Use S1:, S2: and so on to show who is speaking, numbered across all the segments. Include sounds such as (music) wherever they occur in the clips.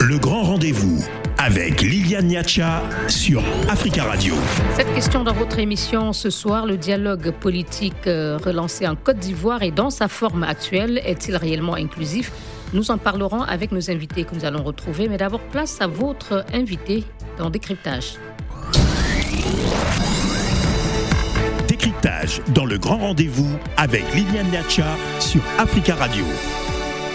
S1: Le grand rendez-vous avec Liliane Niacha sur Africa Radio.
S2: Cette question dans votre émission ce soir, le dialogue politique euh, relancé en Côte d'Ivoire et dans sa forme actuelle est-il réellement inclusif? Nous en parlerons avec nos invités que nous allons retrouver, mais d'abord place à votre invité dans Décryptage.
S1: Décryptage dans le grand rendez-vous avec Liliane Niacha sur Africa Radio.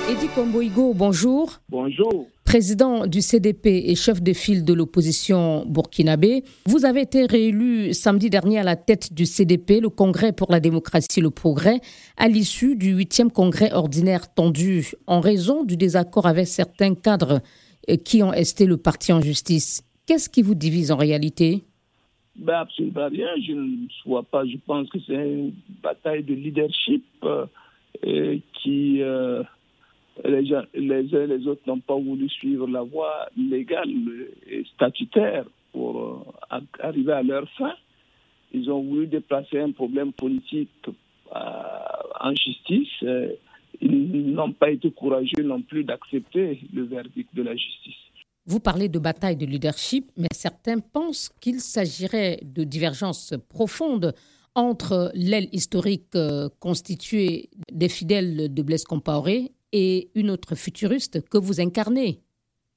S2: Edi Komboigo, bonjour.
S3: Bonjour.
S2: Président du CDP et chef de file de l'opposition burkinabé, vous avez été réélu samedi dernier à la tête du CDP, le Congrès pour la démocratie et le progrès, à l'issue du 8e congrès ordinaire tendu en raison du désaccord avec certains cadres euh, qui ont esté le parti en justice. Qu'est-ce qui vous divise en réalité?
S3: Ben Absolument rien. Je ne vois pas. Je pense que c'est une bataille de leadership euh, qui. Euh, les, uns et les autres n'ont pas voulu suivre la voie légale et statutaire pour euh, arriver à leur fin. Ils ont voulu déplacer un problème politique euh, en justice. Ils n'ont pas été courageux non plus d'accepter le verdict de la justice.
S2: Vous parlez de bataille de leadership, mais certains pensent qu'il s'agirait de divergences profondes entre l'aile historique euh, constituée des fidèles de Blaise Compaoré et une autre futuriste que vous incarnez.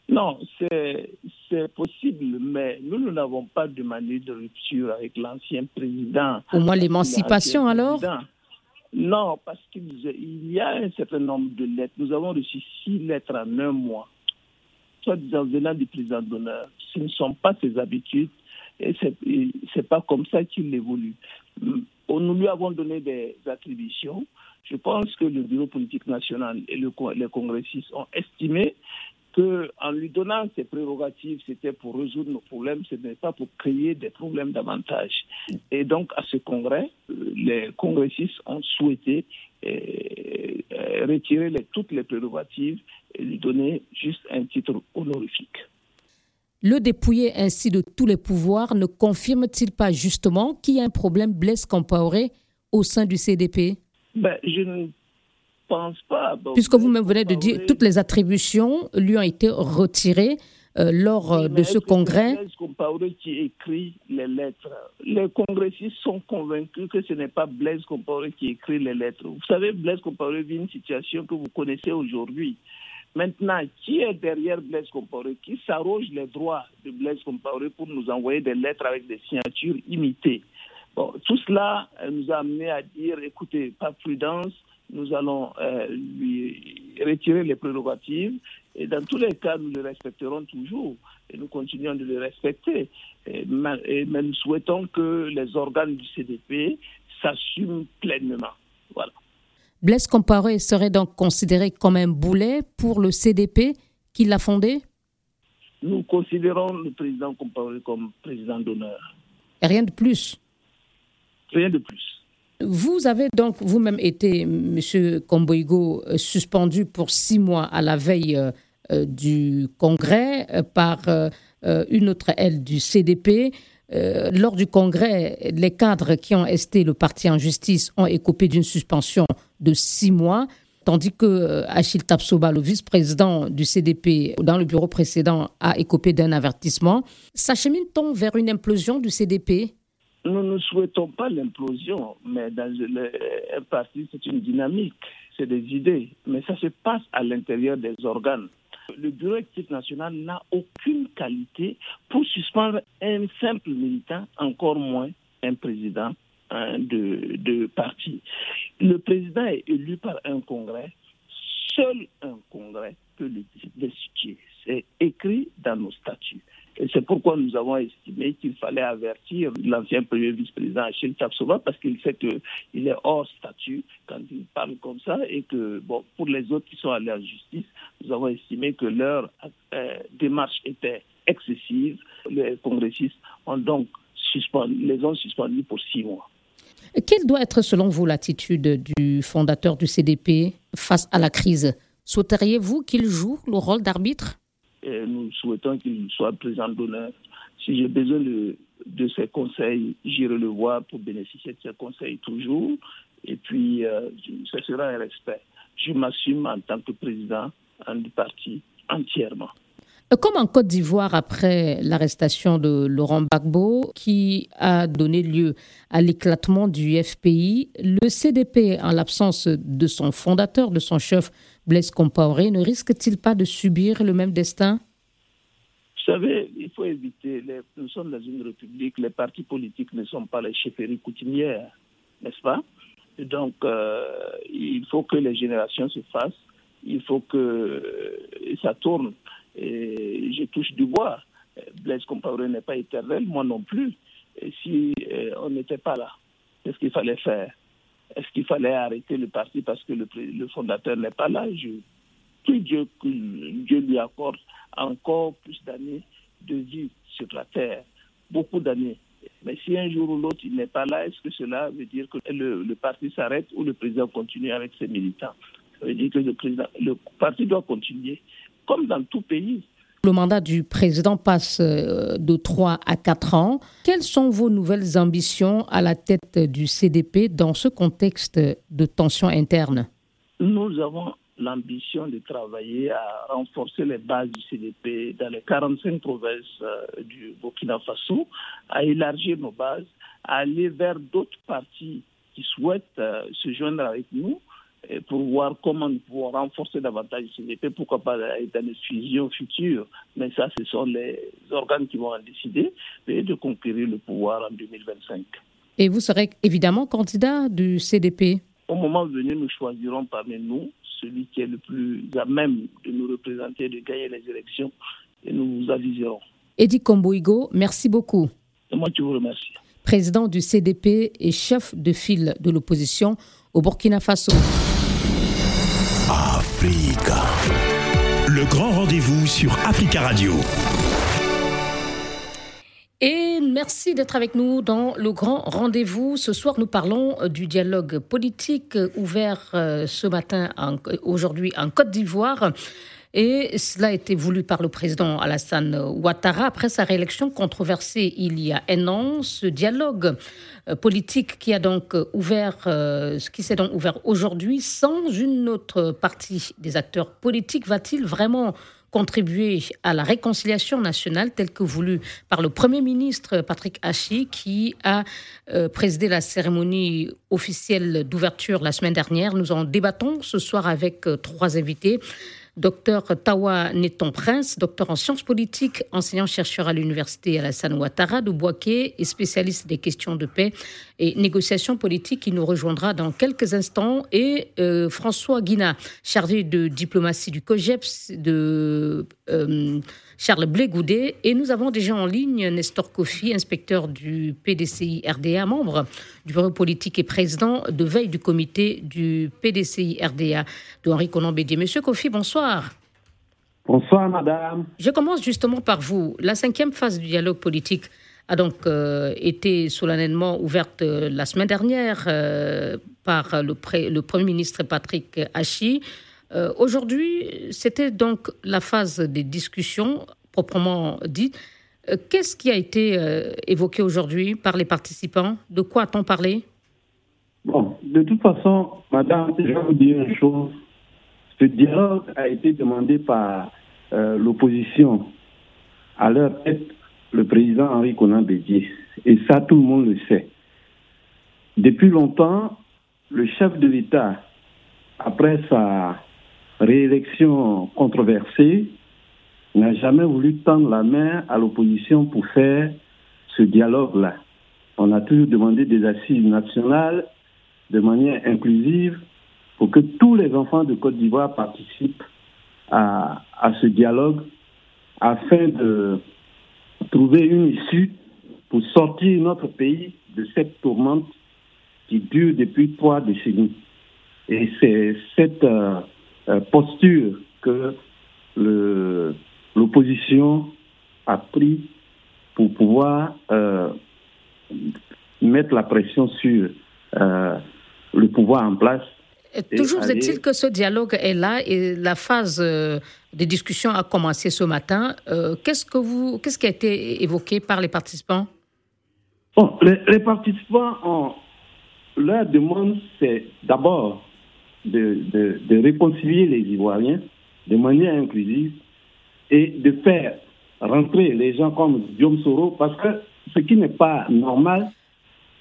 S3: Non, c'est possible, mais nous, nous n'avons pas demandé de rupture avec l'ancien président.
S2: Au moins l'émancipation alors?
S3: Non, parce qu'il y a un certain nombre de lettres. Nous avons reçu six lettres en un mois, soit disant venant du président d'honneur. Ce ne sont pas ses habitudes et ce n'est pas comme ça qu'il évolue. Nous lui avons donné des attributions je pense que le bureau politique national et le, les congressistes ont estimé qu'en lui donnant ces prérogatives, c'était pour résoudre nos problèmes, ce n'est pas pour créer des problèmes davantage. Et donc, à ce congrès, les congressistes ont souhaité euh, euh, retirer toutes les prérogatives et lui donner juste un titre honorifique.
S2: Le dépouiller ainsi de tous les pouvoirs ne confirme-t-il pas justement qu'il y a un problème Blaise Compaoré au sein du CDP
S3: ben, je ne pense pas.
S2: Puisque vous-même venez de dire toutes les attributions lui ont été retirées euh, lors euh, de ce congrès.
S3: Blaise Compaoré qui écrit les lettres. Les congressistes sont convaincus que ce n'est pas Blaise Compaoré qui écrit les lettres. Vous savez, Blaise Compaoré vit une situation que vous connaissez aujourd'hui. Maintenant, qui est derrière Blaise Compaoré Qui s'arroge les droits de Blaise Compaoré pour nous envoyer des lettres avec des signatures imitées? Bon, tout cela euh, nous a amené à dire, écoutez, pas prudence, nous allons euh, lui retirer les prérogatives et dans tous les cas, nous le respecterons toujours et nous continuons de le respecter. mais, nous souhaitons que les organes du CDP s'assument pleinement. Voilà.
S2: Blaise Comparé serait donc considéré comme un boulet pour le CDP qui l'a fondé?
S3: Nous considérons le président Comparé comme président d'honneur.
S2: Rien de plus
S3: Rien de plus.
S2: Vous avez donc vous-même été, M. Komboigo, euh, suspendu pour six mois à la veille euh, euh, du Congrès par une autre aile du CDP. lors du Congrès, les cadres qui ont esté le parti en justice ont écopé d'une suspension de six mois, tandis que Achille Tapsoba, le vice-président du CDP dans le bureau précédent, a écopé d'un avertissement. S'achemine-t-on vers une implosion du CDP
S3: nous ne souhaitons pas l'implosion, mais dans un parti, c'est une dynamique, c'est des idées, mais ça se passe à l'intérieur des organes. Le bureau exécutif national n'a aucune qualité pour suspendre un simple militant, encore moins un président hein, de, de parti. Le président est élu par un congrès. Seul un congrès peut le destituer. C'est écrit dans nos statuts. C'est pourquoi nous avons estimé qu'il fallait avertir l'ancien premier vice-président Achille Tapsova parce qu'il sait qu'il est hors statut quand il parle comme ça et que, bon, pour les autres qui sont allés en justice, nous avons estimé que leur euh, démarche était excessive. Les congressistes les ont suspendus pour six mois.
S2: Quelle doit être, selon vous, l'attitude du fondateur du CDP face à la crise? Souhaiteriez-vous qu'il joue le rôle d'arbitre?
S3: Et nous souhaitons qu'il soit président d'honneur. Si j'ai besoin de, de ses conseils, j'irai le voir pour bénéficier de ses conseils toujours. Et puis, euh, ce sera un respect. Je m'assume en tant que président du parti entièrement.
S2: Comme en Côte d'Ivoire après l'arrestation de Laurent Gbagbo, qui a donné lieu à l'éclatement du FPI, le CDP, en l'absence de son fondateur, de son chef Blaise Compaoré, ne risque-t-il pas de subir le même destin?
S3: Vous savez, il faut éviter, nous sommes dans une république, les partis politiques ne sont pas les chefferies coutumières, n'est-ce pas? Donc, euh, il faut que les générations se fassent, il faut que ça tourne et je touche du bois. Blaise Compaoré n'est pas éternel, moi non plus. Et si euh, on n'était pas là, qu'est-ce qu'il fallait faire? Est-ce qu'il fallait arrêter le parti parce que le, fondateur n'est pas là? Je prie Dieu que Dieu lui accorde encore plus d'années de vie sur la terre, beaucoup d'années. Mais si un jour ou l'autre il n'est pas là, est-ce que cela veut dire que le, parti s'arrête ou le président continue avec ses militants? Ça veut dire que le parti doit continuer comme dans tout pays.
S2: Le mandat du président passe euh, de 3 à 4 ans. Quelles sont vos nouvelles ambitions à la tête du CDP dans ce contexte de tension interne?
S3: Nous avons l'ambition de travailler à renforcer les bases du CDP dans les 45 provinces euh, du Burkina Faso, à élargir nos bases, à aller vers d'autres partis qui souhaitent euh, se joindre avec nous pour voir comment nous pouvons renforcer davantage le CDP, pourquoi pas dans les fusions futures. Mais ça, ce sont les organes qui vont en décider, et de conquérir le pouvoir en 2025.
S2: Et vous serez évidemment candidat du CDP
S3: Au moment venu, nous choisirons parmi nous celui qui est le plus à même de nous représenter, de gagner les élections, et nous vous aviserons.
S2: Eddie Komboigo, merci beaucoup.
S3: Moi, je vous remercie.
S2: Président du CDP et chef de file de l'opposition au Burkina Faso.
S1: Africa. Le grand rendez-vous sur Africa Radio.
S2: Et merci d'être avec nous dans le grand rendez-vous. Ce soir, nous parlons du dialogue politique ouvert euh, ce matin, aujourd'hui en Côte d'Ivoire. Et cela a été voulu par le président Alassane Ouattara après sa réélection controversée il y a un an. Ce dialogue euh, politique qui a donc ouvert, euh, ce qui s'est donc ouvert aujourd'hui sans une autre partie des acteurs politiques, va-t-il vraiment contribuer à la réconciliation nationale telle que voulue par le Premier ministre Patrick Hachi qui a euh, présidé la cérémonie officielle d'ouverture la semaine dernière? Nous en débattons ce soir avec trois invités. Docteur Tawa Neton Prince, docteur en sciences politiques, enseignant-chercheur à l'université Alassane Ouattara de Boaké et spécialiste des questions de paix et négociations politiques, qui nous rejoindra dans quelques instants, et euh, François Guina, chargé de diplomatie du COGEPS de euh, Charles Blégoudet. Et nous avons déjà en ligne Nestor Kofi, inspecteur du PDCI RDA, membre du bureau politique et président de veille du comité du PDCI RDA de Henri Conan Bédier. Monsieur Kofi, bonsoir.
S4: Bonsoir, madame.
S2: Je commence justement par vous. La cinquième phase du dialogue politique a donc euh, été solennellement ouverte euh, la semaine dernière euh, par le, le, Premier ministre Patrick Hachi. Aujourd'hui, c'était donc la phase des discussions proprement dites. Qu'est-ce qui a été évoqué aujourd'hui par les participants? De quoi a-t-on parlé?
S4: Bon, de toute façon, madame, je vais vous dire une chose. Ce dialogue a été demandé par l'opposition à leur tête le président Henri Conan Bédier. Et ça, tout le monde le sait. Depuis longtemps, le chef de l'État, après sa réélection controversée, n'a jamais voulu tendre la main à l'opposition pour faire ce dialogue-là. On a toujours demandé des assises nationales de manière inclusive pour que tous les enfants de Côte d'Ivoire participent à, ce dialogue afin de trouver une issue pour sortir notre pays de cette tourmente qui dure depuis trois décennies. Et c'est cette euh, posture que l'opposition a pris pour pouvoir euh, mettre la pression sur le pouvoir en place
S2: Toujours est-il que ce dialogue est là et la phase euh, de discussion a commencé ce matin. Euh, qu'est-ce, que vous, qu'est-ce qui a été évoqué par les participants?
S4: Bon, les, participants, ont, leur demande, c'est d'abord de, de, réconcilier les Ivoiriens de manière inclusive et de faire rentrer les gens comme Guillaume Soro, parce que ce qui n'est pas normal,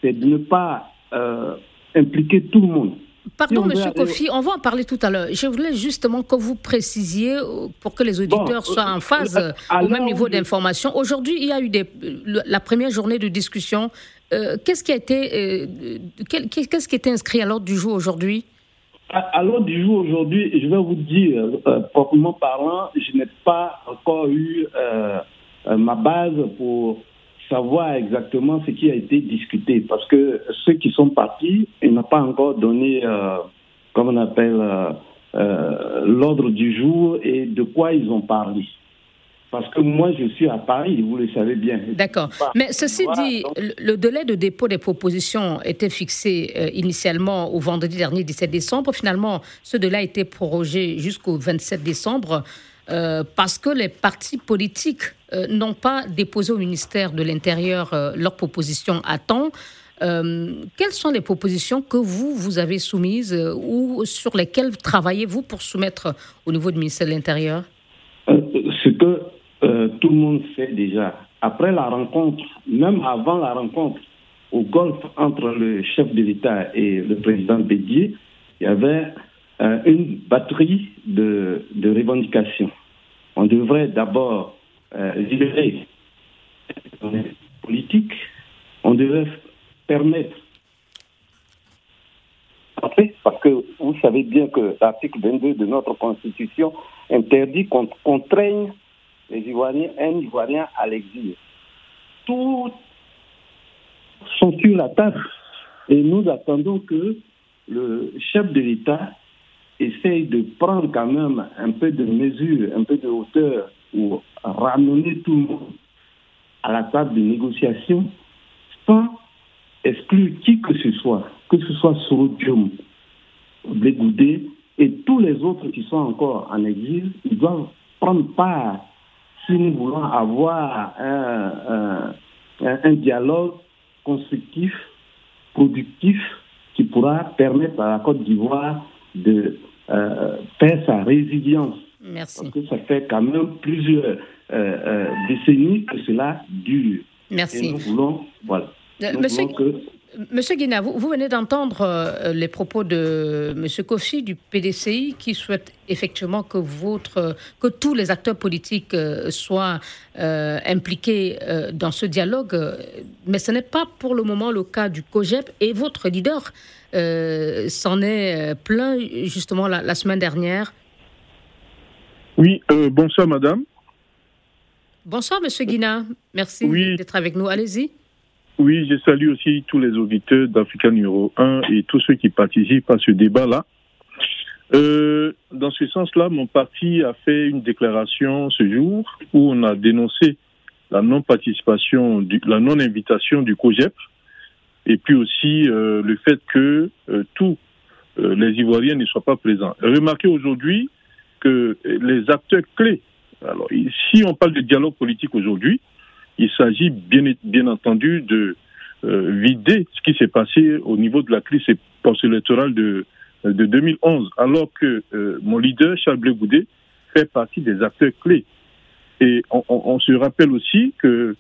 S4: c'est de ne pas euh, impliquer tout le monde.
S2: Pardon, Monsieur Kofi, on va en parler tout à l'heure. Je voulais justement que vous précisiez, euh, pour que les auditeurs soient en phase au même niveau d'information. Aujourd'hui, il y a eu des, la première journée de discussion. qu'est-ce qui a été, qu'est-ce qui était inscrit à l'ordre du jour aujourd'hui?
S4: À, l'ordre du jour aujourd'hui, je vais vous dire, euh, proprement parlant, je n'ai pas encore eu euh, euh, ma base pour savoir exactement ce qui a été discuté. Parce que ceux qui sont partis, ils n'ont pas encore donné, comme on appelle, l'ordre du jour et de quoi ils ont parlé. Parce que moi, je suis à Paris, vous le savez bien.
S2: D'accord. Mais ceci dit, le délai de dépôt des propositions était fixé euh, initialement au vendredi dernier, 17 décembre. Finalement, ce délai a été prorogé jusqu'au 27 décembre euh, parce que les partis politiques euh, n'ont pas déposé au ministère de l'Intérieur leurs propositions à temps. quelles sont les propositions que vous, vous avez soumises ou sur lesquelles travaillez-vous pour soumettre au niveau du ministère de l'Intérieur?
S4: Ce que euh, tout le monde sait déjà. Après la rencontre, même avant la rencontre au golf entre le chef de l'État et le président Bédier, il y avait euh, une batterie de, revendications. On devrait d'abord euh, libérer les politiques, on devrait permettre parce que vous savez bien que l'article 22 de notre Constitution interdit qu'on contraigne les Ivoiriens, un Ivoirien à l'exil. Tout sont sur la table. Et nous attendons que le chef de l'État essaye de prendre quand même un peu de mesure, un peu de hauteur pour ramener tout le monde à la table de négociation sans exclure qui que ce soit, que ce soit Sorodium, Blégoudé et tous les autres qui sont encore en exil, ils doivent prendre part si nous voulons avoir un, un, dialogue constructif, productif, qui pourra permettre à la Côte d'Ivoire de euh, faire sa résilience.
S2: Merci.
S4: Parce que ça fait quand même plusieurs euh, euh, décennies que cela dure.
S2: Merci.
S4: Et nous voulons, voilà. Nous
S2: Monsieur... que Monsieur Guina, vous, venez d'entendre euh, les propos de Monsieur Kofi du PDCI qui souhaite effectivement que votre, que tous les acteurs politiques euh, soient euh, impliqués dans ce dialogue, mais ce n'est pas pour le moment le cas du COGEP et votre leader s'en est plein justement la, semaine dernière.
S5: Oui, bonsoir Madame.
S2: Bonsoir Monsieur Guina, merci d'être avec nous. Allez-y.
S5: Oui, je salue aussi tous les auditeurs d'Africa numéro 1 et tous ceux qui participent à ce débat-là. Euh, dans ce sens-là, mon parti a fait une déclaration ce jour où on a dénoncé la non-participation, la non-invitation du COGEP et puis aussi euh, le fait que euh, tous les Ivoiriens ne soient pas présents. Remarquez aujourd'hui que les acteurs clés, alors si on parle de dialogue politique aujourd'hui, il s'agit bien, entendu de euh, vider ce qui s'est passé au niveau de la crise post-électorale de, de 2011, alors que euh, mon leader, Charles Blé fait partie des acteurs clés. Et on, se rappelle aussi que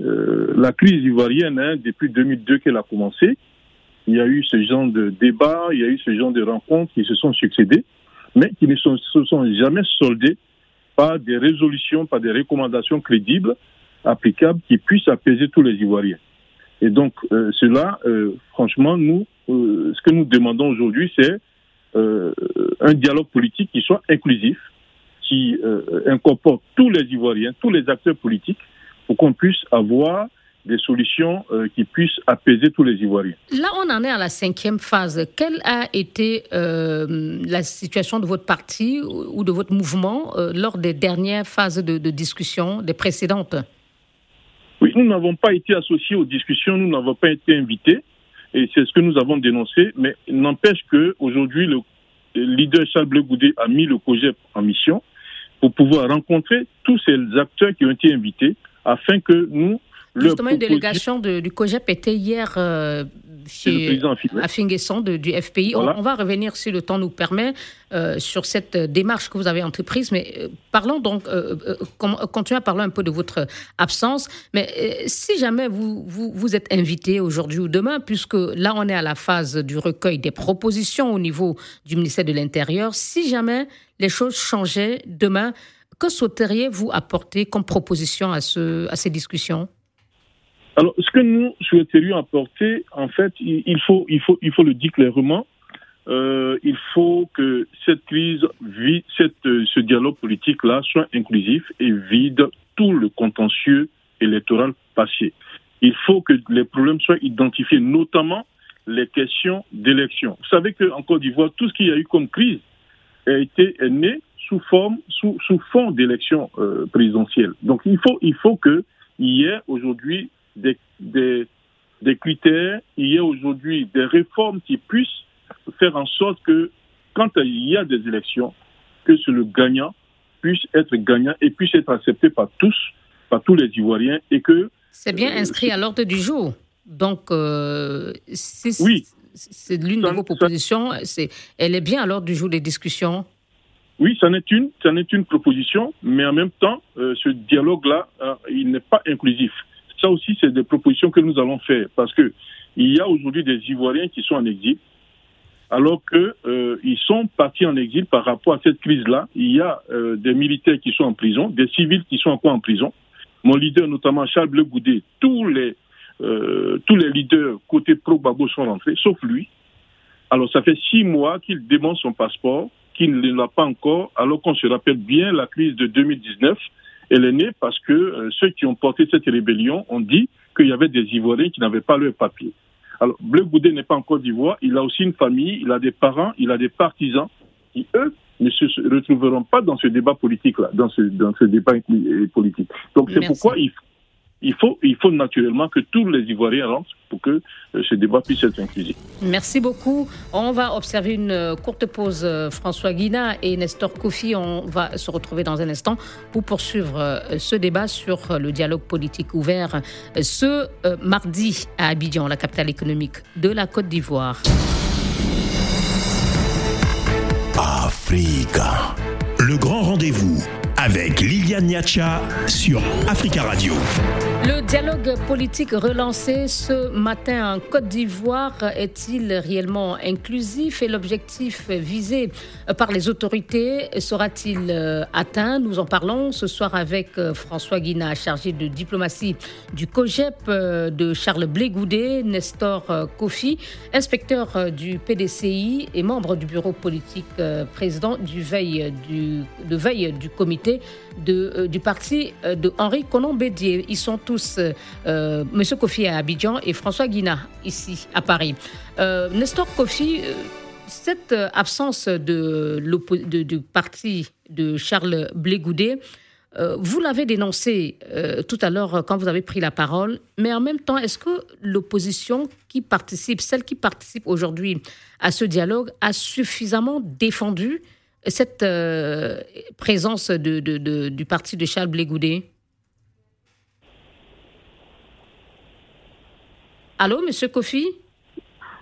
S5: euh, la crise ivoirienne, hein, depuis 2002 qu'elle a commencé, il y a eu ce genre de débats, il y a eu ce genre de rencontres qui se sont succédés, mais qui ne se sont jamais soldés par des résolutions, par des recommandations crédibles applicable qui puisse apaiser tous les Ivoiriens. Et donc, euh, cela, euh, franchement, nous, euh, ce que nous demandons aujourd'hui, c'est un dialogue politique qui soit inclusif, qui incorpore tous les Ivoiriens, tous les acteurs politiques, pour qu'on puisse avoir des solutions qui puissent apaiser tous les Ivoiriens.
S2: Là, on en est à la cinquième phase. Quelle a été la situation de votre parti ou de votre mouvement lors des dernières phases de discussion, des précédentes?
S5: Oui, nous n'avons pas été associés aux discussions, nous n'avons pas été invités, et c'est ce que nous avons dénoncé, mais n'empêche qu'aujourd'hui, le leader Charles Bleu a mis le projet en mission pour pouvoir rencontrer tous ces acteurs qui ont été invités afin que nous
S2: Justement, une délégation du COGEP était hier chez, à Finguesson du FPI. On, va revenir, si le temps nous permet, euh, sur cette démarche que vous avez entreprise. Mais euh, parlons donc, euh, continuez à parler un peu de votre absence. Mais si jamais vous, vous, vous êtes invité aujourd'hui ou demain, puisque là, on est à la phase du recueil des propositions au niveau du ministère de l'Intérieur, si jamais les choses changeaient demain, que souhaiteriez-vous apporter comme proposition à, ce, à ces discussions?
S5: Alors, ce que nous souhaiterions apporter, en fait, il faut, il faut, il faut le dire clairement. Euh, il faut que cette crise, cette, ce dialogue politique-là soit inclusif et vide tout le contentieux électoral passé. Il faut que les problèmes soient identifiés, notamment les questions d'élection. Vous savez qu'en Côte d'Ivoire, tout ce qu'il y a eu comme crise a été est né sous forme, sous, sous fond d'élection euh, présidentielle. Donc il faut, il faut que y ait aujourd'hui des, critères, il y a aujourd'hui des réformes qui puissent faire en sorte que quand il y a des élections, que le gagnant puisse être gagnant et puisse être accepté par tous, par tous les Ivoiriens et que...
S2: C'est bien euh, inscrit à l'ordre du jour. Donc, euh, oui, c'est l'une de vos propositions. C'est, elle est bien à l'ordre du jour des discussions.
S5: Oui, ça n'est une, ça n'est une proposition, mais en même temps, euh, ce dialogue-là, il n'est pas inclusif. Ça aussi, c'est des propositions que nous allons faire parce que il y a aujourd'hui des Ivoiriens qui sont en exil, alors qu'ils euh, sont partis en exil par rapport à cette crise-là. Il y a euh, des militaires qui sont en prison, des civils qui sont encore en prison. Mon leader, notamment Charles Bleu Goudé, tous les euh, tous les leaders côté pro-Babo sont rentrés, sauf lui. Alors ça fait six mois qu'il demande son passeport, qu'il ne l'a pas encore, alors qu'on se rappelle bien la crise de 2019 elle est née parce que euh, ceux qui ont porté cette rébellion ont dit qu'il y avait des Ivoiriens qui n'avaient pas leur papier. Alors, Bleu Goudé n'est pas en Côte d'Ivoire, il a aussi une famille, il a des parents, il a des partisans qui, eux, ne se retrouveront pas dans ce débat politique-là, dans ce, dans ce débat politique. Donc, c'est pourquoi il faut il faut, il faut naturellement que tous les Ivoiriens rentrent pour que euh, ce débat puisse être inclusif.
S2: Merci beaucoup. On va observer une euh, courte pause. Euh, François Guina et Nestor Kofi, on va se retrouver dans un instant pour poursuivre ce débat sur le dialogue politique ouvert ce mardi à Abidjan, la capitale économique de la Côte d'Ivoire.
S1: Africa. Le grand rendez-vous avec Liliane Niacha sur Africa Radio.
S2: Le dialogue politique relancé ce matin en Côte d'Ivoire est-il réellement inclusif et l'objectif visé par les autorités sera-t-il euh, atteint? Nous en parlons ce soir avec euh, François Guina, chargé de diplomatie du COGEP, euh, de Charles Blégoudet, Nestor Kofi, inspecteur du PDCI et membre du bureau politique président du du, de veille du comité de, du parti de Henri Conan-Bédier. Ils sont tous, euh, M. Kofi à Abidjan et François Guina ici à Paris. Nestor Kofi, cette absence de, du parti de Charles Blégoudet, vous l'avez dénoncé tout à l'heure quand vous avez pris la parole, mais en même temps, est-ce que l'opposition qui participe, celle qui participe aujourd'hui à ce dialogue, a suffisamment défendu cette euh, présence de, du parti de Charles Blégoudet Allô, Monsieur Kofi?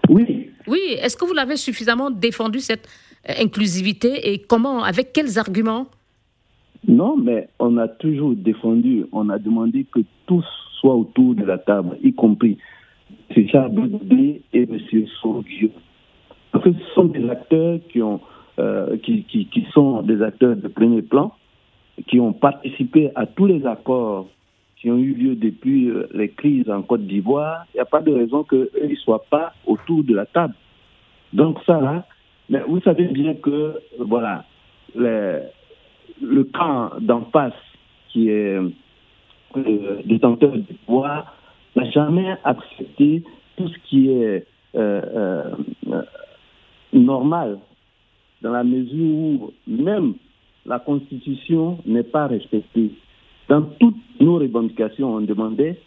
S4: Oui.
S2: Oui, est-ce que vous l'avez suffisamment défendu, cette euh, inclusivité, et comment, avec quels arguments?
S4: Non, mais on a toujours défendu, on a demandé que tous soient autour de la table, y compris M. Charles Blégoudet et M. Sorgio. Parce que ce sont des acteurs qui ont euh, qui, qui, qui, sont des acteurs de premier plan, qui ont participé à tous les accords qui ont eu lieu depuis euh, les crises en Côte d'Ivoire, il n'y a pas de raison qu'eux ne soient pas autour de la table. Donc ça, mais vous savez bien que, voilà, le camp d'en face, qui est euh, détenteur du pouvoir, n'a jamais accepté tout ce qui est euh, normal dans la mesure où même la Constitution n'est pas respectée. Dans toutes nos revendications, on demandait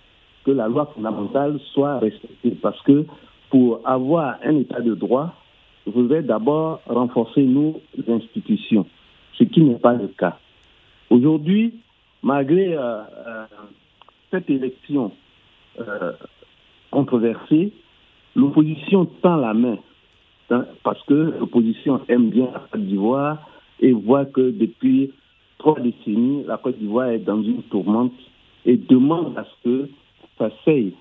S4: que la loi fondamentale soit respectée parce que pour avoir un état de droit, il faudrait d'abord renforcer nos institutions, ce qui n'est pas le cas. Aujourd'hui, malgré euh, euh, cette élection controversée, l'opposition tend la main hein, parce que l'opposition aime bien la Côte d'Ivoire et voit que depuis trois décennies, la Côte d'Ivoire est dans une tourmente et demande à ce que ça s'aille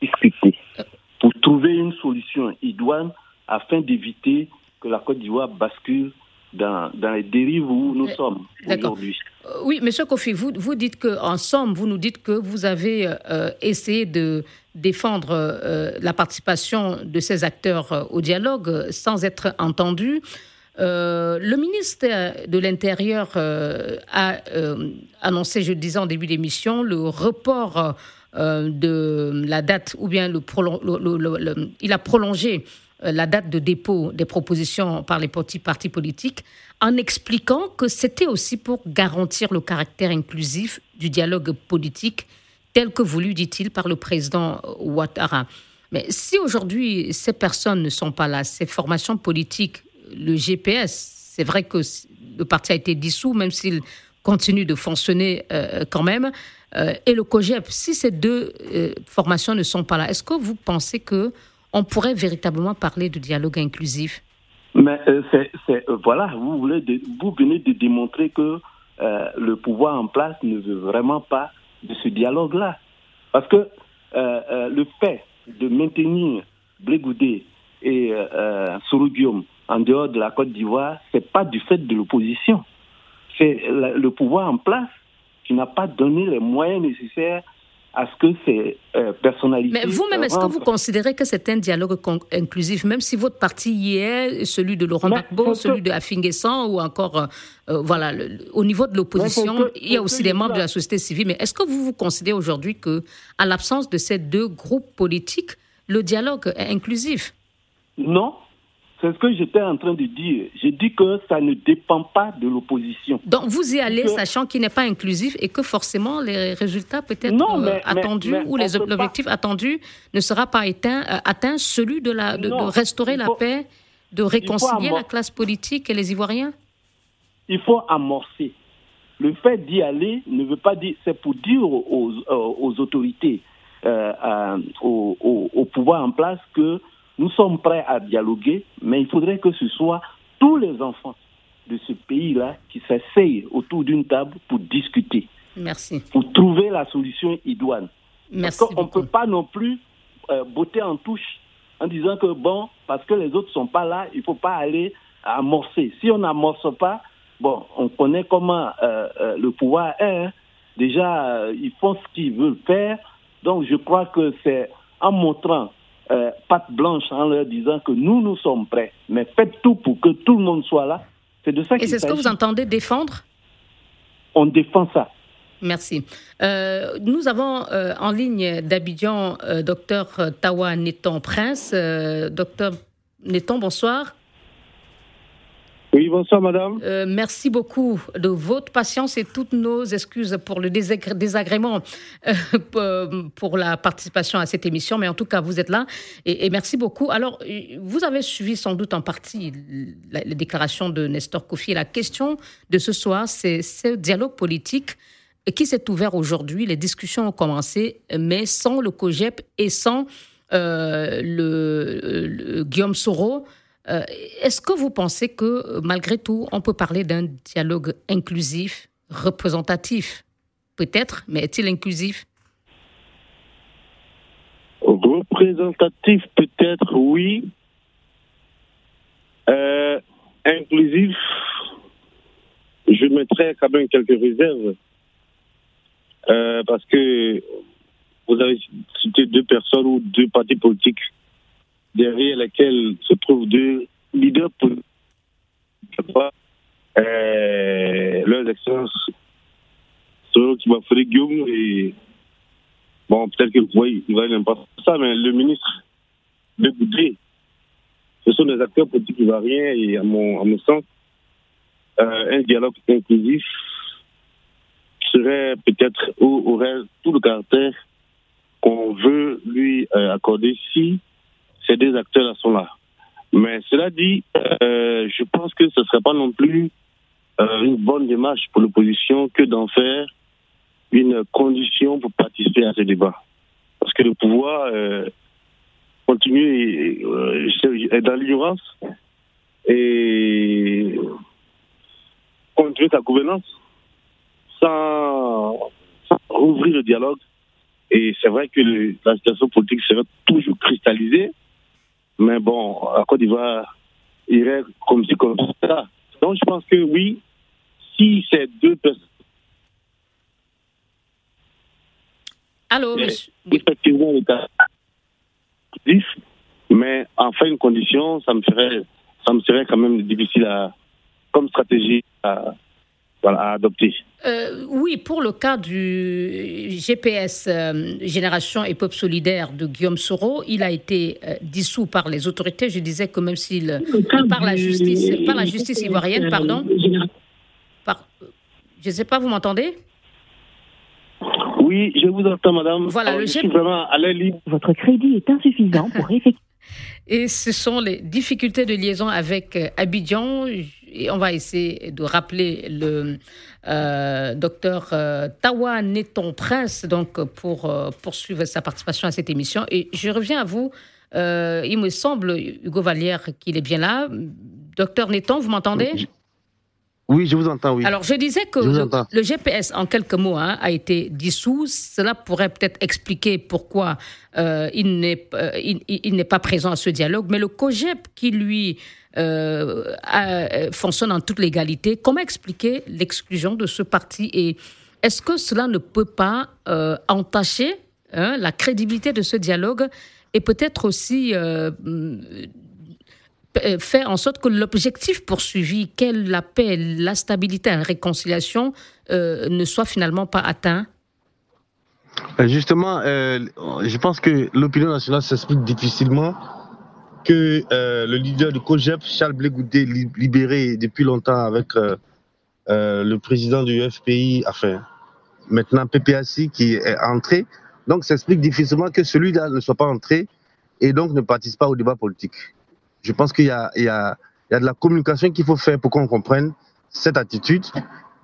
S4: discuter pour trouver une solution idoine afin d'éviter que la Côte d'Ivoire bascule dans, dans, les dérives où nous sommes aujourd'hui.
S2: Euh, oui, Monsieur Kofi, vous, vous dites qu'en somme, vous nous dites que vous avez euh, essayé de défendre euh, la participation de ces acteurs au dialogue sans être entendu. Le ministre de l'Intérieur a annoncé, je le disais en début d'émission, le report de la date, ou bien il a prolongé euh, la date de dépôt des propositions par les partis politiques en expliquant que c'était aussi pour garantir le caractère inclusif du dialogue politique tel que voulu, dit-il, par le président Ouattara. Mais si aujourd'hui ces personnes ne sont pas là, ces formations politiques, le GPS, c'est vrai que le parti a été dissous, même s'il continue de fonctionner euh, quand même, euh, et le COGEP, si ces deux formations ne sont pas là, est-ce que vous pensez que on pourrait véritablement parler de dialogue inclusif?
S4: Mais euh, euh, voilà, vous, venez de démontrer que euh, le pouvoir en place ne veut vraiment pas de ce dialogue-là. Parce que le fait de maintenir Blégoudé et euh, en dehors de la Côte d'Ivoire, c'est pas du fait de l'opposition. C'est le pouvoir en place qui n'a pas donné les moyens nécessaires à ce que ces euh, personnalités.
S2: Mais vous-même, est-ce que vous considérez que c'est un dialogue inclusif, même si votre parti y est, celui de Laurent Gbagbo, celui de Afinguessan ou encore, euh, euh, voilà, au niveau de l'opposition, il y a aussi des membres de la société civile. Mais est-ce que vous vous considérez aujourd'hui que, à l'absence de ces deux groupes politiques, le dialogue est inclusif?
S4: Non, c'est ce que j'étais en train de dire. J'ai dit que ça ne dépend pas de l'opposition.
S2: Donc vous y allez sachant qu'il n'est pas inclusif et que forcément les résultats peut-être euh, attendus ou les objectifs attendus ne sera pas atteint, euh, atteint celui de, la, de, restaurer la paix, de réconcilier la classe politique et les Ivoiriens?
S4: Il faut amorcer. Le fait d'y aller ne veut pas dire, c'est pour dire aux, aux, autorités, euh, au, au pouvoir en place que nous sommes prêts à dialoguer, mais il faudrait que ce soit tous les enfants de ce pays-là qui s'asseyent autour d'une table pour discuter.
S2: Merci.
S4: Pour trouver la solution idoine. Merci. Parce qu'on ne peut pas non plus euh, botter en touche en disant que bon, parce que les autres ne sont pas là, il ne faut pas aller amorcer. Si on n'amorce pas, bon, on connaît comment euh, euh, le pouvoir est. Hein. Déjà, ils font ce qu'ils veulent faire. Donc, je crois que c'est en montrant euh, patte blanche en leur disant que nous, nous sommes prêts, mais faites tout pour que tout le monde soit là.
S2: C'est de ça. Et c'est ce que vous entendez défendre?
S4: On défend ça.
S2: Merci. Euh, nous avons euh, en ligne d'Abidjan docteur Tawa Neton Prince. docteur Neton, bonsoir.
S6: Oui, bonsoir madame.
S2: Euh, merci beaucoup de votre patience et toutes nos excuses pour le désagrément euh, pour la participation à cette émission, mais en tout cas, vous êtes là et, merci beaucoup. Alors, vous avez suivi sans doute en partie les déclarations de Nestor Kofi. La question de ce soir, c'est ce dialogue politique qui s'est ouvert aujourd'hui. Les discussions ont commencé, mais sans le COGEP et sans euh, le, Guillaume Soro. Euh, est-ce que vous pensez que euh, malgré tout, on peut parler d'un dialogue inclusif, représentatif Peut-être, mais est-il inclusif?
S6: Représentatif, peut-être, oui. Euh, inclusif, je mettrais quand même quelques réserves. parce que vous avez cité deux personnes ou deux partis politiques derrière lesquels se trouvent deux leaders politiques. Euh, leurs excellences, qui fait Guillaume et bon, peut-être que vous voyez, va même pas ça, mais le ministre de Goudé, ce sont des acteurs politiques ivoiriens et à mon, à mon sens, euh, un dialogue inclusif serait peut-être ou aurait tout le caractère qu'on veut lui euh, accorder si ces deux acteurs sont là. Mais cela dit, euh, je pense que ce ne serait pas non plus euh, une bonne démarche pour l'opposition que d'en faire une condition pour participer à ce débat. parce que le pouvoir euh, continue euh, dans l'ignorance et continue sa gouvernance sans, rouvrir le dialogue. Et c'est vrai que la situation politique serait toujours cristallisée, mais bon, à Côte d'Ivoire irait comme c'est comme ça. Donc je pense que oui, si ces deux personnes
S2: Allô, monsieur.
S6: Effectivement, mais en fin de condition, ça me ferait, ça me serait quand même difficile à, comme stratégie à, à adopter.
S2: Euh, oui, pour le cas du GPS euh, Génération et Peuple Solidaire de Guillaume Soro, il a été euh, dissous par les autorités. Je disais que même s'il par la justice, par la justice ivoirienne, pardon. Par, je ne sais pas, vous m'entendez?
S6: Oui, je vous entends, madame.
S2: Voilà, le
S6: je vraiment à
S7: Votre crédit est insuffisant pour effectuer. (laughs)
S2: Et ce sont les difficultés de liaison avec euh, Abidjan. Et on va essayer de rappeler le euh, docteur euh, Tawa Neton Prince donc, pour poursuivre sa participation à cette émission. Et je reviens à vous. il me semble, Hugo Vallière, qu'il est bien là. Docteur Neton, vous m'entendez?
S8: Oui, je vous entends, oui.
S2: Alors, je disais que le, GPS, en quelques mots, hein, a été dissous. Cela pourrait peut-être expliquer pourquoi euh, il n'est euh, il, n'est pas présent à ce dialogue. Mais le COGEP, qui lui euh, fonctionne en toute légalité, comment expliquer l'exclusion de ce parti? Et est-ce que cela ne peut pas entacher hein, la crédibilité de ce dialogue et peut-être aussi euh, faire en sorte que l'objectif poursuivi, qu'est la paix, la stabilité, la réconciliation, euh, ne soit finalement pas atteint?
S8: Euh, Justement, je pense que l'opinion nationale s'explique difficilement que le leader du COGEP, Charles Blégoudet, libéré depuis longtemps avec le président du FPI, enfin, maintenant PPAC, qui est entré, donc s'explique difficilement que celui-là ne soit pas entré et donc ne participe pas au débat politique. Je pense qu'il y, y, y a, de la communication qu'il faut faire pour qu'on comprenne cette attitude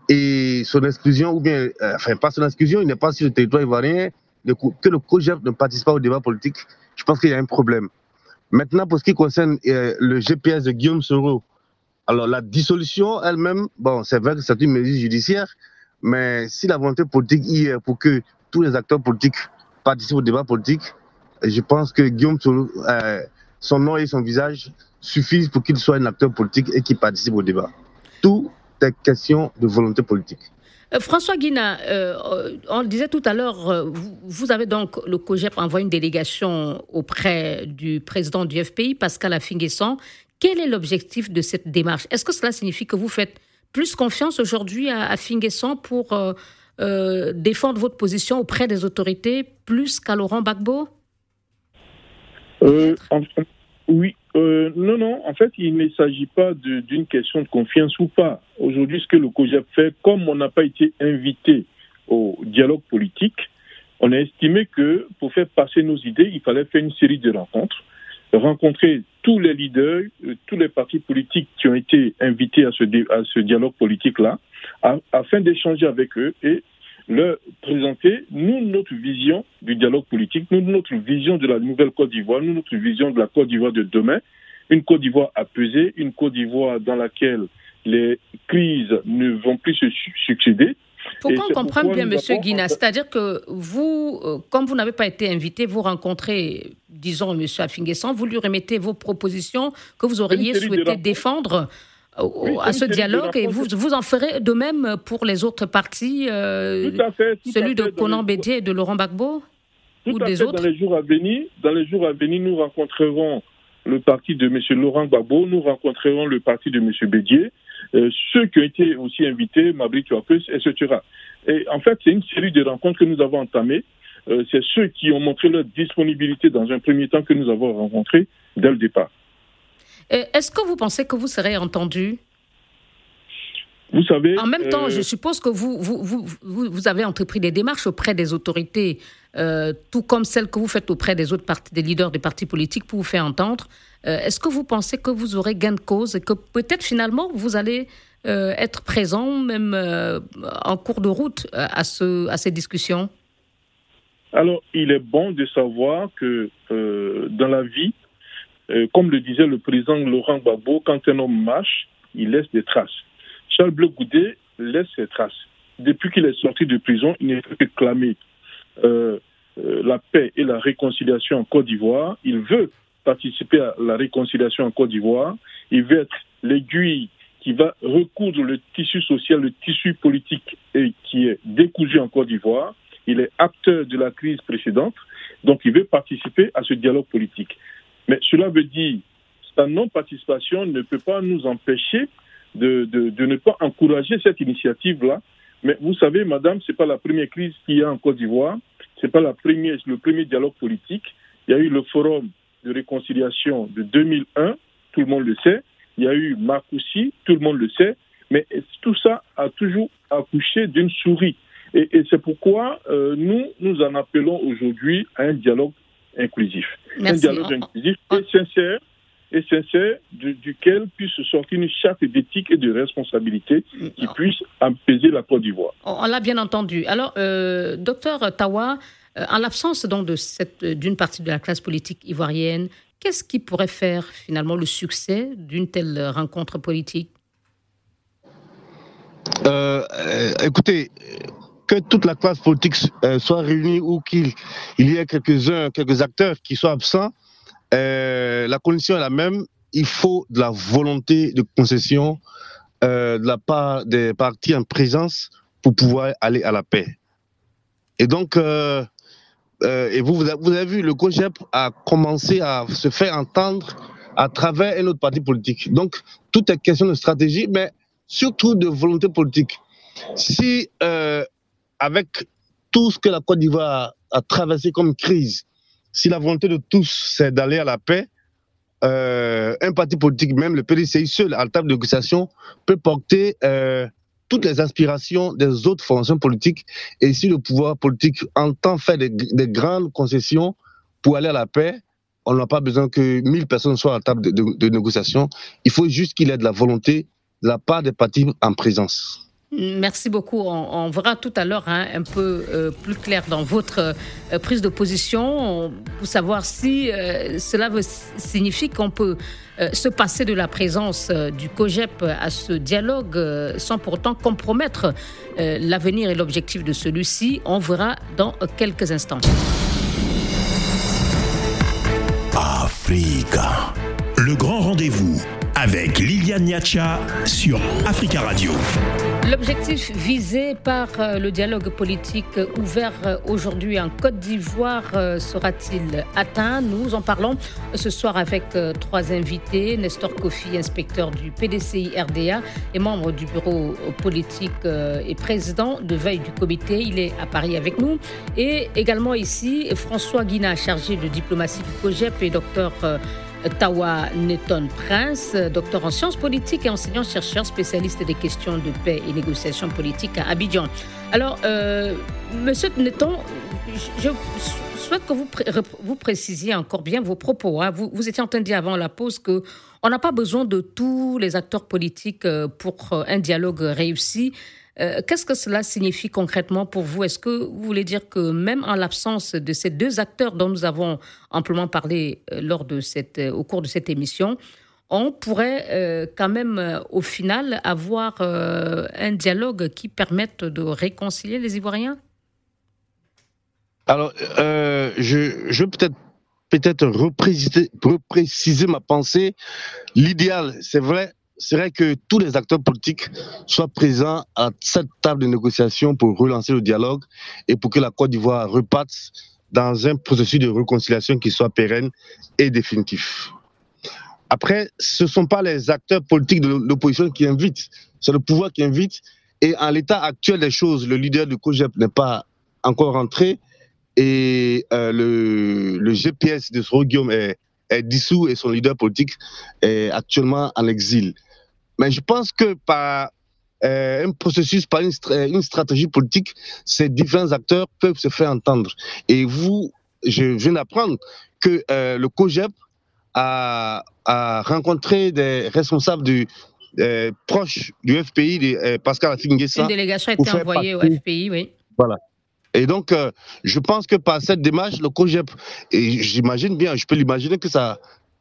S8: et son exclusion, ou bien, euh, enfin, pas son exclusion, il n'est pas sur le territoire ivoirien, que le COGEP ne participe pas au débat politique. Je pense qu'il y a un problème. Maintenant, pour ce qui concerne euh, le GPS de Guillaume Soro, alors la dissolution elle-même, bon, c'est vrai que c'est une mesure judiciaire, mais si la volonté politique y est pour que tous les acteurs politiques participent au débat politique, je pense que Guillaume Soro, euh, son nom et son visage suffisent pour qu'il soit un acteur politique et qu'il participe au débat. Tout est question de volonté politique.
S2: Euh, François Guina, euh, on le disait tout à l'heure, euh, vous, avez donc, le COGEP envoyé une délégation auprès du président du FPI, Pascal Afinguesson. Quel est l'objectif de cette démarche? Est-ce que cela signifie que vous faites plus confiance aujourd'hui à, Afinguesson pour défendre votre position auprès des autorités plus qu'à Laurent Gbagbo?
S5: Euh, oui, euh, non, non, en fait, il ne s'agit pas d'une question de confiance ou pas. Aujourd'hui, ce que le COGEP fait, comme on n'a pas été invité au dialogue politique, on a estimé que pour faire passer nos idées, il fallait faire une série de rencontres, rencontrer tous les leaders, euh, tous les partis politiques qui ont été invités à ce, à ce dialogue politique-là, afin d'échanger avec eux et leur présenter, nous, notre vision du dialogue politique, nous, notre vision de la nouvelle Côte d'Ivoire, nous, notre vision de la Côte d'Ivoire de demain, une Côte d'Ivoire apaisée, une Côte d'Ivoire dans laquelle les crises ne vont plus se succéder.
S2: Pour qu'on comprenne bien, Monsieur Guina, c'est-à-dire que vous, euh, comme vous n'avez pas été invité, vous rencontrez, disons, Monsieur Afinguessan, vous lui remettez vos propositions que vous auriez souhaité défendre à ce dialogue et vous, vous en ferez de même pour les autres partis, euh, celui de Conan Bédier et de Laurent Gbagbo
S5: ou des autres Dans les jours à venir, dans les jours à venir, nous rencontrerons le parti de M. Laurent Gbagbo, nous rencontrerons le parti de M. Bédier, euh, ceux qui ont été aussi invités, Mabri Tuapus, etc. Et en fait, c'est une série de rencontres que nous avons entamées. Euh, c'est ceux qui ont montré leur disponibilité dans un premier temps que nous avons rencontrés dès le départ.
S2: Est-ce que vous pensez que vous serez entendu?
S5: Vous savez.
S2: En même temps, euh, je suppose que vous, vous, vous, vous, avez entrepris des démarches auprès des autorités, euh, tout comme celles que vous faites auprès des autres partis, des leaders des partis politiques pour vous faire entendre. Euh, est-ce que vous pensez que vous aurez gain de cause et que peut-être finalement vous allez être présent, même en cours de route, à, ce, à ces discussions?
S5: Alors, il est bon de savoir que euh, dans la vie, euh, comme le disait le président Laurent Gbagbo, quand un homme marche, il laisse des traces. Charles Bleu Goudet laisse ses traces. Depuis qu'il est sorti de prison, il ne que clamer euh, la paix et la réconciliation en Côte d'Ivoire. Il veut participer à la réconciliation en Côte d'Ivoire. Il veut être l'aiguille qui va recoudre le tissu social, le tissu politique qui est décousu en Côte d'Ivoire. Il est acteur de la crise précédente, donc il veut participer à ce dialogue politique. Mais cela veut dire sa non-participation ne peut pas nous empêcher de, de, ne pas encourager cette initiative-là. Mais vous savez, madame, ce n'est pas la première crise qu'il y a en Côte d'Ivoire, ce n'est pas la première, le premier dialogue politique. Il y a eu le forum de réconciliation de 2001, tout le monde le sait. Il y a eu Marcoussi, tout le monde le sait. Mais tout ça a toujours accouché d'une souris. Et, c'est pourquoi euh, nous, nous en appelons aujourd'hui à un dialogue inclusif. Un dialogue inclusif et sincère, et sincère duquel puisse sortir une charte d'éthique et de responsabilité qui puisse apaiser la Côte d'Ivoire.
S2: On l'a bien entendu. Alors, euh, docteur Tawa, euh, en l'absence donc de cette d'une partie de la classe politique ivoirienne, qu'est-ce qui pourrait faire finalement le succès d'une telle rencontre politique?
S8: Euh, Écoutez, que toute la classe politique euh, soit réunie ou qu'il y ait quelques-uns, quelques acteurs qui soient absents, euh, la condition est la même. Il faut de la volonté de concession euh, de la part des partis en présence pour pouvoir aller à la paix. Et donc, et vous, avez vu, le COGEP a commencé à se faire entendre à travers un autre parti politique. Donc, tout est question de stratégie, mais surtout de volonté politique. Si avec tout ce que la Côte d'Ivoire a traversé comme crise, si la volonté de tous, c'est d'aller à la paix, euh, un parti politique, même le PDCI seul, à la table de négociation, peut porter euh, toutes les aspirations des autres formations politiques. Et si le pouvoir politique entend faire des, grandes concessions pour aller à la paix, on n'a pas besoin que 1000 personnes soient à la table de, de négociation. Il faut juste qu'il y ait de la volonté de la part des partis en présence.
S2: Merci beaucoup. On, verra tout à l'heure hein, un peu euh, plus clair dans votre euh, prise de position pour savoir si euh, cela veut, signifie qu'on peut se passer de la présence du COGEP à ce dialogue sans pourtant compromettre l'avenir et l'objectif de celui-ci. On verra dans quelques instants.
S1: Africa, le grand rendez-vous avec Liliane Niacha sur Africa Radio.
S2: L'objectif visé par euh, le dialogue politique ouvert euh, aujourd'hui en Côte d'Ivoire euh, sera-t-il atteint? Nous en parlons ce soir avec trois invités. Nestor Kofi, inspecteur du PDCI RDA et membre du bureau politique et président de veille du comité. Il est à Paris avec nous. Et également ici, François Guina, chargé de diplomatie du COGEP et docteur Tawa Neton Prince, docteur en sciences politiques et enseignant-chercheur spécialiste des questions de paix et négociations politiques à Abidjan. Alors, euh, Monsieur Neton, je souhaite que vous, vous précisiez encore bien vos propos. Hein. Vous, vous, étiez en train de dire avant la pause que on n'a pas besoin de tous les acteurs politiques euh, pour euh, un dialogue réussi. Euh, qu'est-ce que cela signifie concrètement pour vous? Est-ce que vous voulez dire que même en l'absence de ces deux acteurs dont nous avons amplement parlé euh, lors de cette, euh, au cours de cette émission, on pourrait quand même au final avoir un dialogue qui permette de réconcilier les Ivoiriens?
S8: Alors, je, je peut-être repréciser, repréciser ma pensée. L'idéal, c'est vrai, serait que tous les acteurs politiques soient présents à cette table de négociation pour relancer le dialogue et pour que la Côte d'Ivoire reparte dans un processus de réconciliation qui soit pérenne et définitif. Après, ce ne sont pas les acteurs politiques de l'opposition qui invitent, c'est le pouvoir qui invite. Et en l'état actuel des choses, le leader du COGEP n'est pas encore rentré et euh, le, GPS de Soro Guillaume est dissous et son leader politique est actuellement en exil. Mais je pense que par euh, un processus, par une, stratégie politique, ces différents acteurs peuvent se faire entendre. Et vous, je viens d'apprendre que euh, le COGEP a, rencontré des responsables du, euh, proches du FPI, Pascal Afingessa.
S2: Une délégation a été envoyée au FPI, oui.
S8: Voilà. Et donc, euh, je pense que par cette démarche, le COGEP, et j'imagine bien, je peux l'imaginer que sa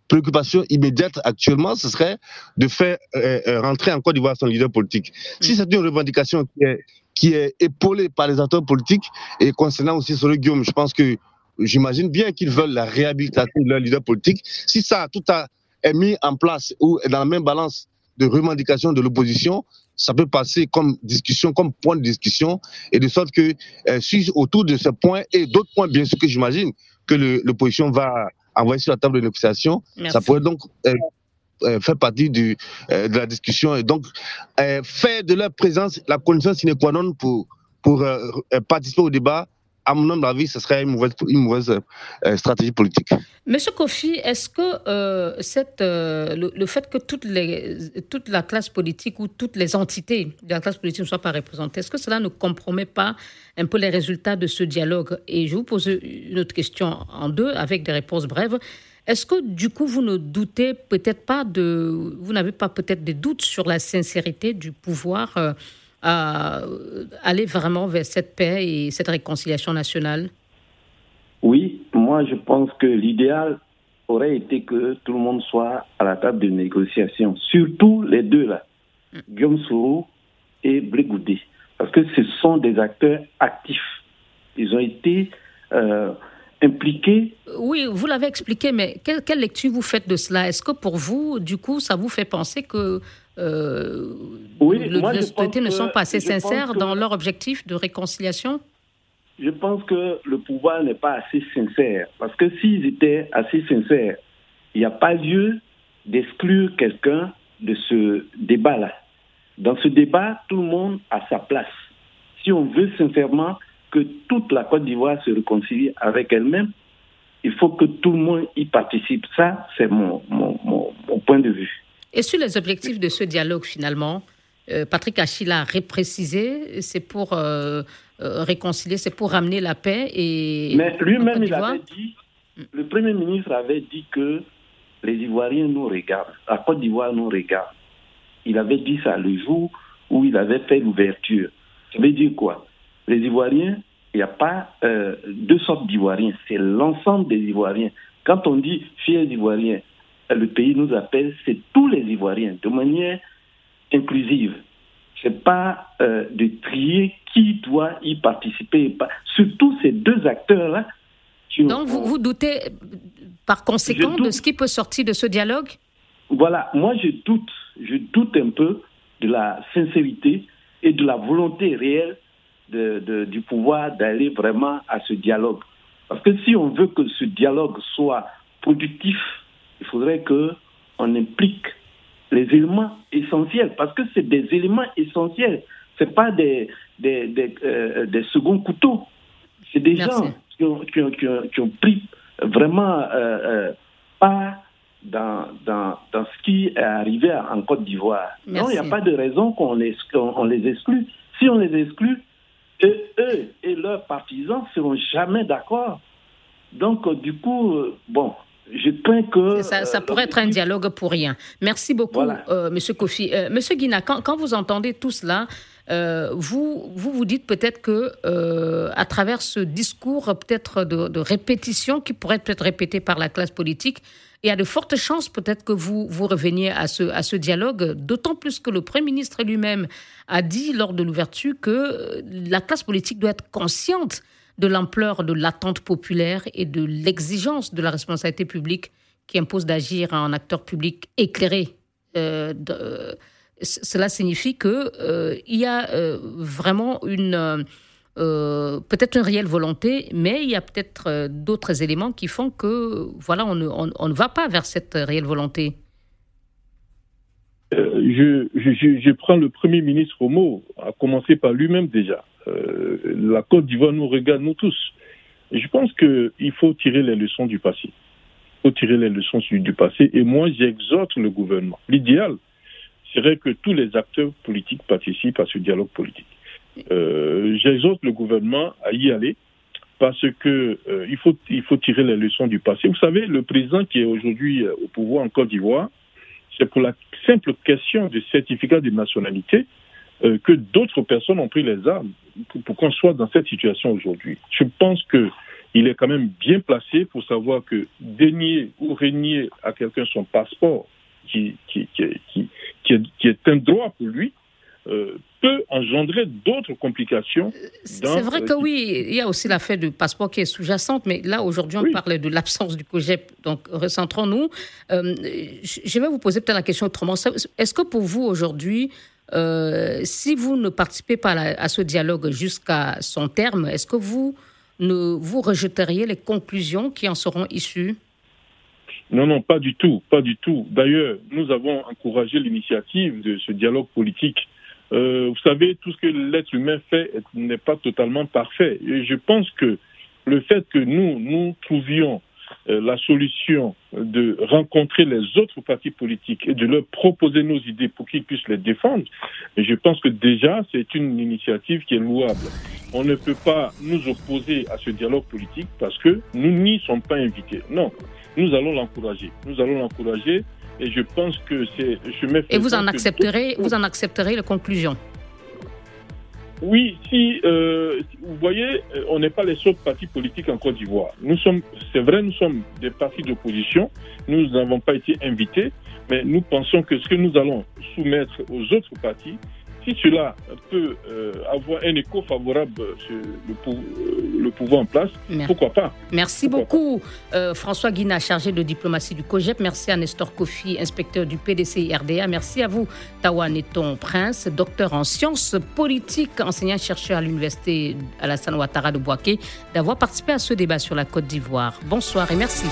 S8: préoccupation immédiate actuellement, ce serait de faire euh, euh, rentrer en Côte d'Ivoire son leader politique. Si c'est une revendication qui est, qui est épaulée par les acteurs politiques et concernant aussi sur le Guillaume, je pense que j'imagine bien qu'ils veulent la réhabilitation de leur leader politique. Si ça tout a, est mis en place ou est dans la même balance de revendication de l'opposition, ça peut passer comme discussion, comme point de discussion, et de sorte que euh, si autour de ce point et d'autres points, bien sûr que j'imagine que l'opposition va envoyer sur la table de négociation, ça pourrait donc euh, euh, faire partie du, de la discussion et donc faire de leur présence la condition sine qua non pour, pour participer au débat à mon humble avis, ce serait une mauvaise, euh, stratégie politique.
S2: Monsieur Kofi, est-ce que euh, cette, euh, le, fait que toute la classe politique ou toutes les entités de la classe politique ne soient pas représentées, est-ce que cela ne compromet pas un peu les résultats de ce dialogue? Et je vous pose une autre question en deux, avec des réponses brèves. Est-ce que du coup, vous ne doutez peut-être pas de. Vous n'avez pas peut-être des doutes sur la sincérité du pouvoir à aller vraiment vers cette paix et cette réconciliation nationale?
S4: Oui, moi je pense que l'idéal aurait été que tout le monde soit à la table de négociation, surtout les deux là, mm. Guillaume Sourou et Blégoudé, parce que ce sont des acteurs actifs. Ils ont été euh, impliqués.
S2: Oui, vous l'avez expliqué, mais quelle, quelle, lecture vous faites de cela? Est-ce que pour vous, du coup, ça vous fait penser que euh, oui, les ne sont pas assez sincères dans leur objectif de réconciliation?
S4: Je pense que le pouvoir n'est pas assez sincère. Parce que s'ils étaient assez sincères, il n'y a pas lieu d'exclure quelqu'un de ce débat-là. Dans ce débat, tout le monde a sa place. Si on veut sincèrement que toute la Côte d'Ivoire se réconcilie avec elle-même, il faut que tout le monde y participe. Ça, c'est mon, mon, mon point de vue.
S2: Et sur les objectifs de ce dialogue, finalement, euh, Patrick Achille a reprécisé, c'est pour euh, euh, réconcilier, c'est pour ramener la paix. Et
S4: Mais lui-même, il avait dit, le Premier ministre avait dit que les Ivoiriens nous regardent, la Côte d'Ivoire nous regarde. Il avait dit ça le jour où il avait fait l'ouverture. Ça veut dire quoi? Les Ivoiriens, il n'y a pas deux sortes d'Ivoiriens, c'est l'ensemble des Ivoiriens. Quand on dit fiers Ivoiriens, le pays nous appelle, c'est tous les Ivoiriens, de manière inclusive. Ce n'est pas euh, de trier qui doit y participer. Surtout ces deux acteurs-là.
S2: Donc vous, vous doutez par conséquent de ce qui peut sortir de ce dialogue?
S4: Voilà, moi je doute, je doute un peu de la sincérité et de la volonté réelle de, du pouvoir d'aller vraiment à ce dialogue. Parce que si on veut que ce dialogue soit productif, il faudrait qu'on implique les éléments essentiels, parce que c'est des éléments essentiels. Ce pas des, des, des, euh, des seconds couteaux. C'est des gens qui ont, qui, ont, qui, ont, pris vraiment euh, euh, part dans, dans, dans, ce qui est arrivé en Côte d'Ivoire. Non, il n'y a pas de raison qu'on les, on, les exclue. Si on les exclut, eux, eux et leurs partisans ne seront jamais d'accord. Donc, du coup, bon, je crains que...
S2: Ça, ça euh, pourrait être un dialogue pour rien. Merci beaucoup, euh, Monsieur Kofi. Euh, Monsieur Guina, quand, quand, vous entendez tout cela, vous, vous vous dites peut-être que à travers ce discours peut-être de, de, répétition qui pourrait être répété par la classe politique, il y a de fortes chances peut-être que vous, vous reveniez à ce, à ce dialogue, d'autant plus que le Premier ministre lui-même a dit lors de l'ouverture que la classe politique doit être consciente de l'ampleur de l'attente populaire et de l'exigence de la responsabilité publique qui impose d'agir en acteur public éclairé. Euh, cela signifie qu'il euh, y a euh, vraiment une peut-être une réelle volonté, mais il y a peut-être d'autres éléments qui font que voilà on ne, on, ne, va pas vers cette réelle volonté.
S5: Je, je, je, prends le Premier ministre au mot, à commencer par lui-même déjà. Euh, la Côte d'Ivoire nous regarde, nous tous. je pense qu'il faut tirer les leçons du passé. Il faut tirer les leçons du passé. Et moi, j'exhorte le gouvernement. L'idéal serait que tous les acteurs politiques participent à ce dialogue politique. Euh, j'exhorte le gouvernement à y aller parce que euh, il, faut, il faut tirer les leçons du passé. Vous savez, le président qui est aujourd'hui au pouvoir en Côte d'Ivoire, c'est pour la simple question du certificat de nationalité que d'autres personnes ont pris les armes pour qu'on soit dans cette situation aujourd'hui. Je pense que il est quand même bien placé pour savoir que dénier ou régner à quelqu'un son passeport, qui, qui, qui, qui, est, un droit pour lui, euh, peut engendrer d'autres complications.
S2: C'est vrai que oui, il y a aussi l'affaire du passeport qui est sous-jacente, mais là, aujourd'hui, on parle de l'absence du COGEP, donc recentrons-nous. Euh, je vais vous poser peut-être la question autrement. Est-ce que pour vous, aujourd'hui, euh, si vous ne participez pas à, à ce dialogue jusqu'à son terme, est-ce que vous ne vous rejeteriez les conclusions qui en seront issues?
S5: Non, non, pas du tout, pas du tout. D'ailleurs, nous avons encouragé l'initiative de ce dialogue politique. Euh, vous savez, tout ce que l'être humain fait n'est pas totalement parfait. Et je pense que le fait que nous, nous trouvions euh, la solution de rencontrer les autres partis politiques et de leur proposer nos idées pour qu'ils puissent les défendre, je pense que déjà c'est une initiative qui est louable. On ne peut pas nous opposer à ce dialogue politique parce que nous n'y sommes pas invités. Non, nous allons l'encourager. Nous allons l'encourager et je pense que c'est.
S2: Et vous en accepterez, vous en accepterez les conclusions.
S5: Oui, si euh, vous voyez, euh, on n'est pas les seuls partis politiques en Côte d'Ivoire. Nous sommes, c'est vrai, nous sommes des partis d'opposition. Nous n'avons pas été invités, mais nous pensons que ce que nous allons soumettre aux autres partis, si cela peut euh, avoir un écho favorable sur le, euh, le pouvoir en place, pourquoi pas?
S2: Merci beaucoup, euh, François Guina, chargé de diplomatie du COGEP. Merci à Nestor Kofi, inspecteur du PDC RDA. Merci à vous, Tawa Neton Prince, docteur en sciences politiques, enseignant-chercheur à l'université Alassane Ouattara de Boaké, d'avoir participé à ce débat sur la Côte d'Ivoire. Bonsoir et merci.